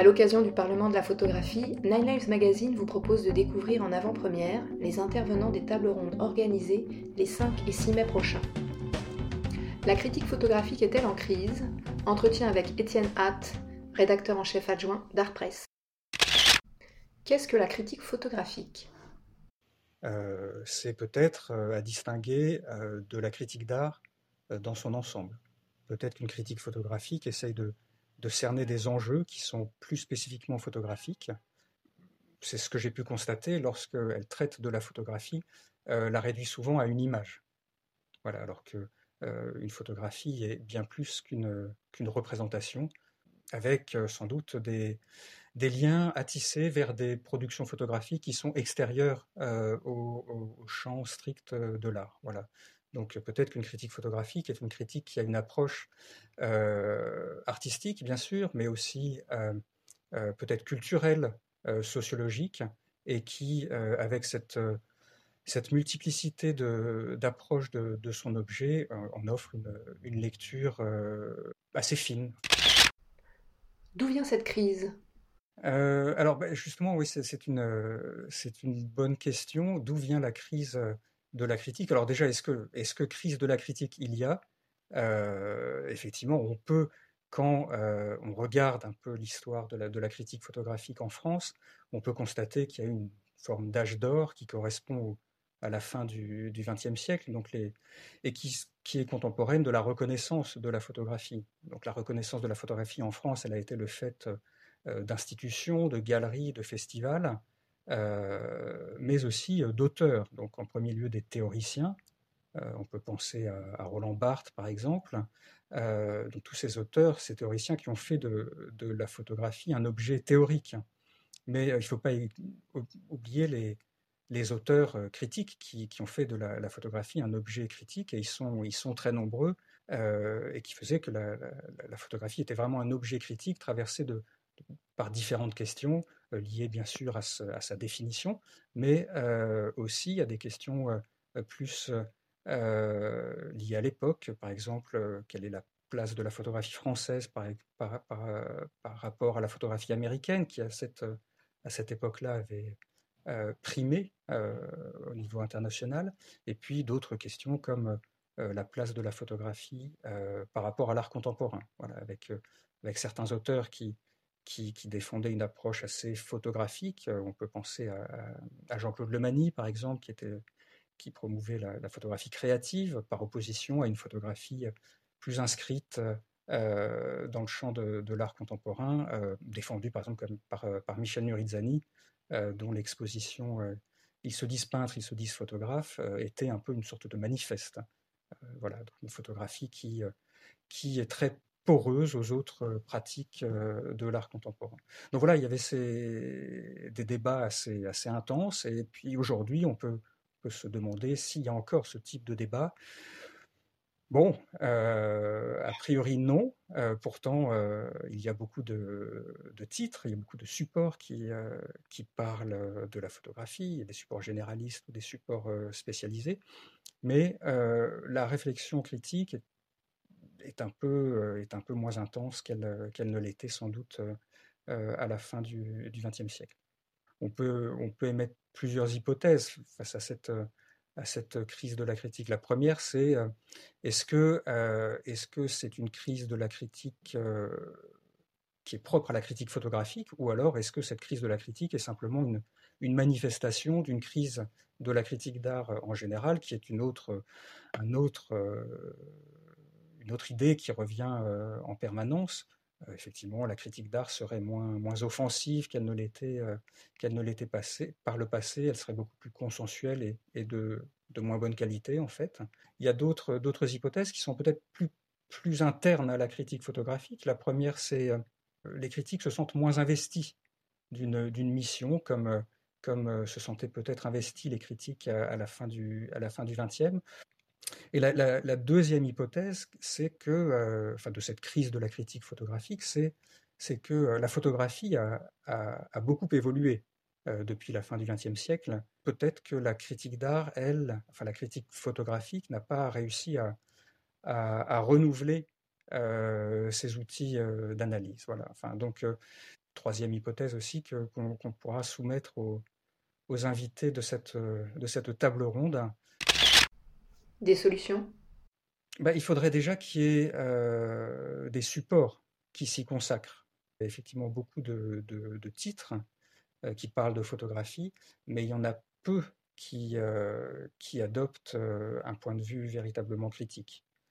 À l'occasion du Parlement de la photographie, Nine Lives Magazine vous propose de découvrir en avant-première les intervenants des tables rondes organisées les 5 et 6 mai prochains. La critique photographique est-elle en crise? Entretien avec Étienne Hatt, rédacteur en chef adjoint d'Art Press. Qu'est-ce que la critique photographique? Euh, C'est peut-être euh, à distinguer euh, de la critique d'art dans son ensemble. Peut-être qu'une critique photographique essaye de, cerner des enjeux qui sont plus spécifiquement photographiques. C'est ce que j'ai pu constater lorsqu'elle traite de la photographie, la réduit souvent à une image. Voilà, alors que une photographie est bien plus qu'une représentation, avec sans doute des, liens à tisser vers des productions photographiques qui sont extérieures euh, au, champ strict de l'art. Voilà. Donc peut-être qu'une critique photographique est une critique qui a une approche euh, artistique, bien sûr, mais aussi euh, peut-être culturelle, sociologique, et qui, avec cette, cette multiplicité d'approches de, de, son objet, en offre une, une lecture assez fine. D'où vient cette crise? Euh, alors bah, justement, oui, c'est une, euh, une bonne question. D'où vient la crise euh, de la critique. Alors déjà, est-ce que, est que crise de la critique il y a? Effectivement, on peut, quand on regarde un peu l'histoire de la, de la critique photographique en France, on peut constater qu'il y a une forme d'âge d'or qui correspond à la fin du XXe siècle, donc les, et qui, qui est contemporaine de la reconnaissance de la photographie. Donc la reconnaissance de la photographie en France, elle a été le fait euh, d'institutions, de galeries, de festivals, euh, mais aussi euh, d'auteurs. Donc en premier lieu des théoriciens. on peut penser à, Roland Barthes par exemple. donc tous ces auteurs, ces théoriciens qui ont fait de, la photographie un objet théorique. Mais il ne faut pas oublier les, auteurs critiques qui, ont fait de la, photographie un objet critique, et ils sont, très nombreux, et qui faisaient que la, photographie était vraiment un objet critique traversé de, par différentes questions euh, liées bien sûr à, sa définition, mais euh, aussi à des questions euh, plus liées à l'époque, par exemple, quelle est la place de la photographie française par, rapport à la photographie américaine, qui à cette, à cette époque-là avait primé au niveau international, et puis d'autres questions comme la place de la photographie par rapport à l'art contemporain, voilà, avec, avec certains auteurs qui, qui, défendait une approche assez photographique. Euh, on peut penser à, Jean-Claude Lemanie, par exemple, qui, promouvait la, photographie créative par opposition à une photographie plus inscrite euh, dans le champ de, l'art contemporain, euh, défendue par exemple par, Michel Nurizzani, dont l'exposition Ils se disent peintres, ils se disent photographes était un peu une sorte de manifeste. voilà, une photographie qui est très poreuse aux autres euh, pratiques euh, de l'art contemporain. Donc voilà, il y avait des débats assez, intenses, et puis aujourd'hui, on peut, se demander s'il y a encore ce type de débat. Bon, euh, a priori non. pourtant, il y a beaucoup de, de, titres, il y a beaucoup de supports qui, qui parlent de la photographie, il y a des supports généralistes ou des supports spécialisés. Mais la réflexion critique est est un peu, euh, est un peu moins intense qu'elle euh, qu'elle ne l'était sans doute euh, à la fin du XXe siècle. On peut, on peut émettre plusieurs hypothèses face à cette, à cette crise de la critique. La première, c'est est-ce que est-ce que c'est une crise de la critique qui est propre à la critique photographique, ou alors est-ce que cette crise de la critique est simplement une, une manifestation d'une crise de la critique d'art en général, qui est une autre, un autre une autre idée qui revient euh, en permanence. Euh, effectivement, la critique d'art serait moins, moins offensive qu'elle ne l'était euh, qu'elle par le passé. Elle serait beaucoup plus consensuelle et, de, de, moins bonne qualité, en fait. Il y a d'autres, hypothèses qui sont peut-être plus, plus internes à la critique photographique. La première, c'est les critiques se sentent moins investis d'une, mission, comme, comme se sentaient peut-être investis les critiques à, la fin du, à la fin du 20e. Et la, deuxième hypothèse, c'est que, euh, enfin, de cette crise de la critique photographique, c'est, que euh, la photographie a, beaucoup évolué euh, depuis la fin du XXe siècle. Peut-être que la critique d'art, elle, enfin la critique photographique, n'a pas réussi à, renouveler ces outils d'analyse. Voilà. Enfin, donc, troisième hypothèse aussi qu'on pourra soumettre aux, aux invités de cette, de cette table ronde. Des solutions? Bah, Il faudrait déjà qu'il y ait des supports qui s'y consacrent. Il y a effectivement beaucoup de, titres qui parlent de photographie, mais il y en a peu qui, qui adoptent un point de vue véritablement critique.